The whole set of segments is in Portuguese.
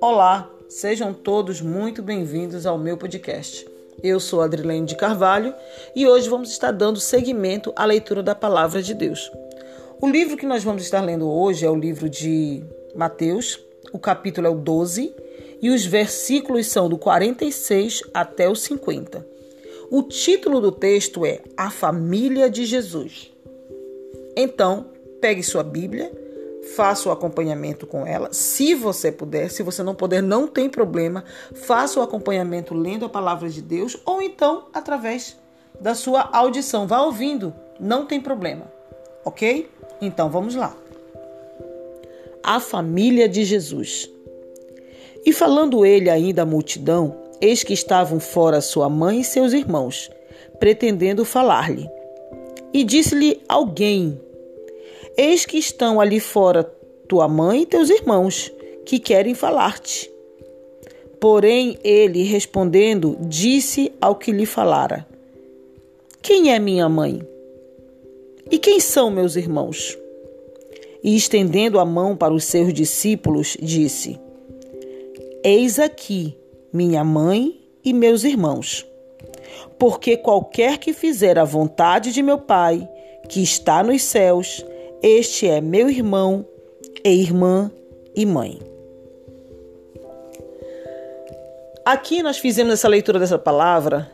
Olá, sejam todos muito bem-vindos ao meu podcast. Eu sou Adrilene de Carvalho e hoje vamos estar dando seguimento à leitura da Palavra de Deus. O livro que nós vamos estar lendo hoje é o livro de Mateus, o capítulo é o 12 e os versículos são do 46 até o 50. O título do texto é A Família de Jesus. Então, pegue sua Bíblia faça o acompanhamento com ela, se você puder. Se você não puder, não tem problema. Faça o acompanhamento lendo a palavra de Deus ou então através da sua audição. Vá ouvindo, não tem problema. Ok? Então vamos lá. A família de Jesus. E falando ele ainda à multidão, eis que estavam fora sua mãe e seus irmãos, pretendendo falar-lhe. E disse-lhe alguém Eis que estão ali fora tua mãe e teus irmãos, que querem falar-te. Porém, ele, respondendo, disse ao que lhe falara: Quem é minha mãe? E quem são meus irmãos? E estendendo a mão para os seus discípulos, disse: Eis aqui minha mãe e meus irmãos. Porque qualquer que fizer a vontade de meu Pai, que está nos céus, este é meu irmão e irmã e mãe. Aqui nós fizemos essa leitura dessa palavra.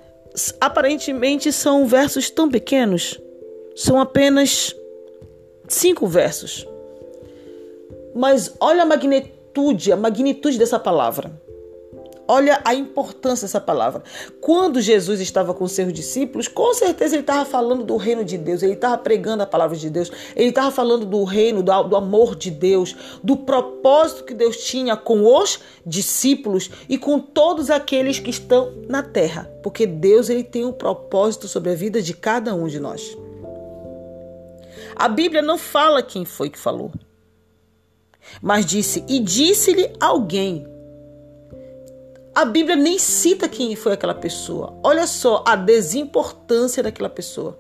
Aparentemente são versos tão pequenos, são apenas cinco versos. Mas olha a magnitude, a magnitude dessa palavra. Olha a importância dessa palavra. Quando Jesus estava com seus discípulos, com certeza ele estava falando do reino de Deus, ele estava pregando a palavra de Deus, ele estava falando do reino, do, do amor de Deus, do propósito que Deus tinha com os discípulos e com todos aqueles que estão na terra. Porque Deus ele tem um propósito sobre a vida de cada um de nós. A Bíblia não fala quem foi que falou, mas disse: E disse-lhe alguém. A Bíblia nem cita quem foi aquela pessoa. Olha só a desimportância daquela pessoa.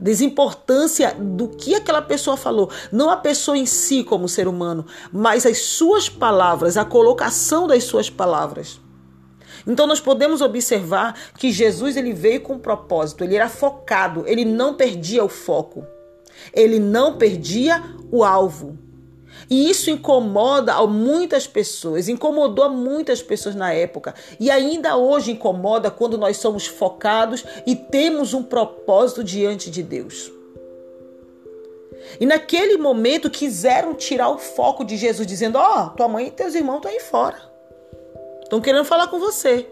Desimportância do que aquela pessoa falou. Não a pessoa em si como ser humano, mas as suas palavras, a colocação das suas palavras. Então nós podemos observar que Jesus ele veio com um propósito, ele era focado, ele não perdia o foco. Ele não perdia o alvo. E isso incomoda a muitas pessoas, incomodou a muitas pessoas na época e ainda hoje incomoda quando nós somos focados e temos um propósito diante de Deus. E naquele momento quiseram tirar o foco de Jesus, dizendo: Ó, oh, tua mãe e teus irmãos estão aí fora. Estão querendo falar com você.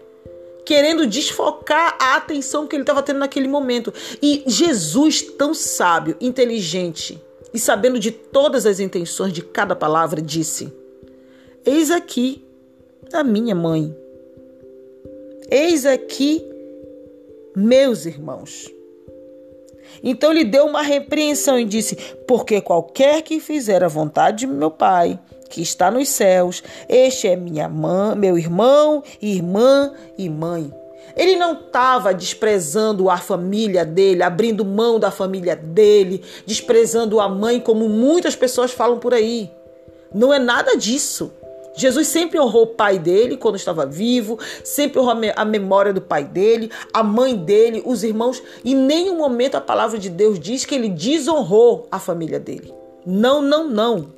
Querendo desfocar a atenção que ele estava tendo naquele momento. E Jesus, tão sábio, inteligente, e sabendo de todas as intenções de cada palavra, disse: Eis aqui a minha mãe. Eis aqui meus irmãos. Então lhe deu uma repreensão e disse: Porque qualquer que fizer a vontade de meu Pai, que está nos céus, este é minha mãe, meu irmão, irmã e mãe. Ele não estava desprezando a família dele, abrindo mão da família dele, desprezando a mãe, como muitas pessoas falam por aí. Não é nada disso. Jesus sempre honrou o pai dele quando estava vivo, sempre honrou a memória do pai dele, a mãe dele, os irmãos. E em nenhum momento a palavra de Deus diz que ele desonrou a família dele. Não, não, não.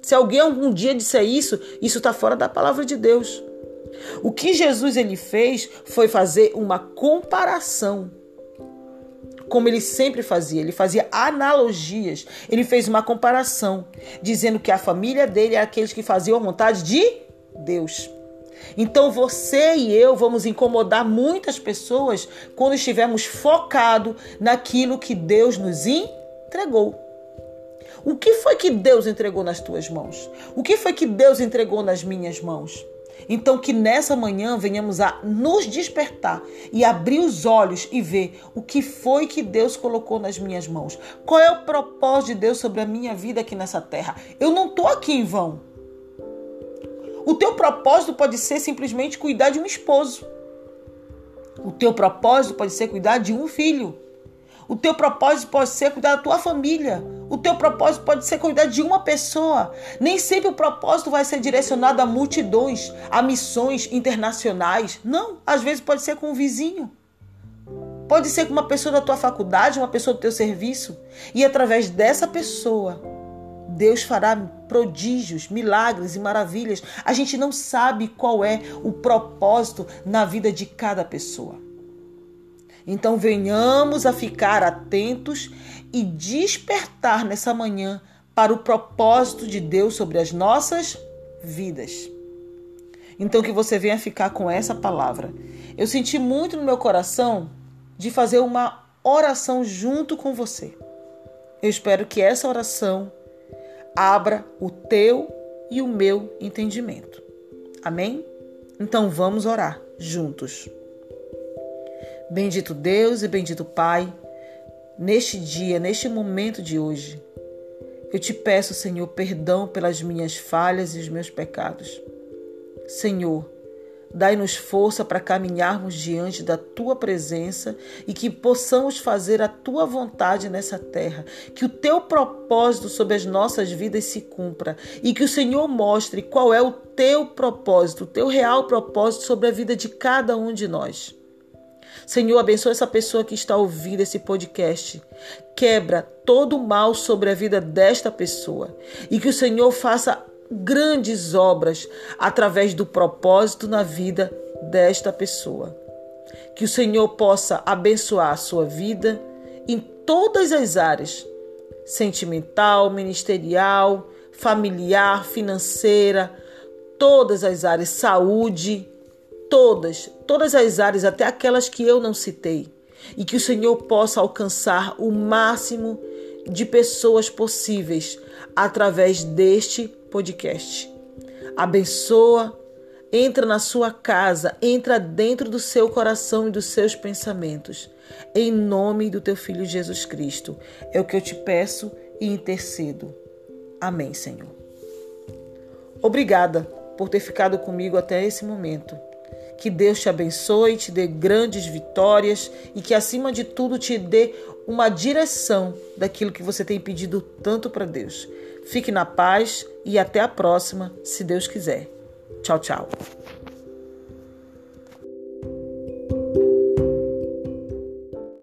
Se alguém algum dia disser isso, isso está fora da palavra de Deus. O que Jesus ele fez foi fazer uma comparação. Como ele sempre fazia, ele fazia analogias. Ele fez uma comparação, dizendo que a família dele era aqueles que faziam a vontade de Deus. Então você e eu vamos incomodar muitas pessoas quando estivermos focados naquilo que Deus nos entregou. O que foi que Deus entregou nas tuas mãos? O que foi que Deus entregou nas minhas mãos? Então, que nessa manhã venhamos a nos despertar e abrir os olhos e ver o que foi que Deus colocou nas minhas mãos. Qual é o propósito de Deus sobre a minha vida aqui nessa terra? Eu não estou aqui em vão. O teu propósito pode ser simplesmente cuidar de um esposo. O teu propósito pode ser cuidar de um filho. O teu propósito pode ser cuidar da tua família. O teu propósito pode ser cuidar de uma pessoa. Nem sempre o propósito vai ser direcionado a multidões, a missões internacionais. Não, às vezes pode ser com um vizinho. Pode ser com uma pessoa da tua faculdade, uma pessoa do teu serviço. E através dessa pessoa, Deus fará prodígios, milagres e maravilhas. A gente não sabe qual é o propósito na vida de cada pessoa. Então venhamos a ficar atentos e despertar nessa manhã para o propósito de Deus sobre as nossas vidas. Então que você venha ficar com essa palavra. Eu senti muito no meu coração de fazer uma oração junto com você. Eu espero que essa oração abra o teu e o meu entendimento. Amém? Então vamos orar juntos. Bendito Deus e bendito Pai, neste dia, neste momento de hoje, eu te peço, Senhor, perdão pelas minhas falhas e os meus pecados. Senhor, Dai-nos força para caminharmos diante da tua presença e que possamos fazer a tua vontade nessa terra. Que o teu propósito sobre as nossas vidas se cumpra e que o Senhor mostre qual é o teu propósito, o teu real propósito sobre a vida de cada um de nós. Senhor, abençoa essa pessoa que está ouvindo esse podcast. Quebra todo o mal sobre a vida desta pessoa e que o Senhor faça grandes obras através do propósito na vida desta pessoa. Que o Senhor possa abençoar a sua vida em todas as áreas sentimental, ministerial, familiar, financeira, todas as áreas, saúde, todas, todas as áreas, até aquelas que eu não citei. E que o Senhor possa alcançar o máximo de pessoas possíveis através deste podcast. Abençoa, entra na sua casa, entra dentro do seu coração e dos seus pensamentos. Em nome do teu filho Jesus Cristo. É o que eu te peço e intercedo. Amém, Senhor. Obrigada por ter ficado comigo até esse momento. Que Deus te abençoe, te dê grandes vitórias e que, acima de tudo, te dê uma direção daquilo que você tem pedido tanto para Deus. Fique na paz e até a próxima, se Deus quiser. Tchau, tchau.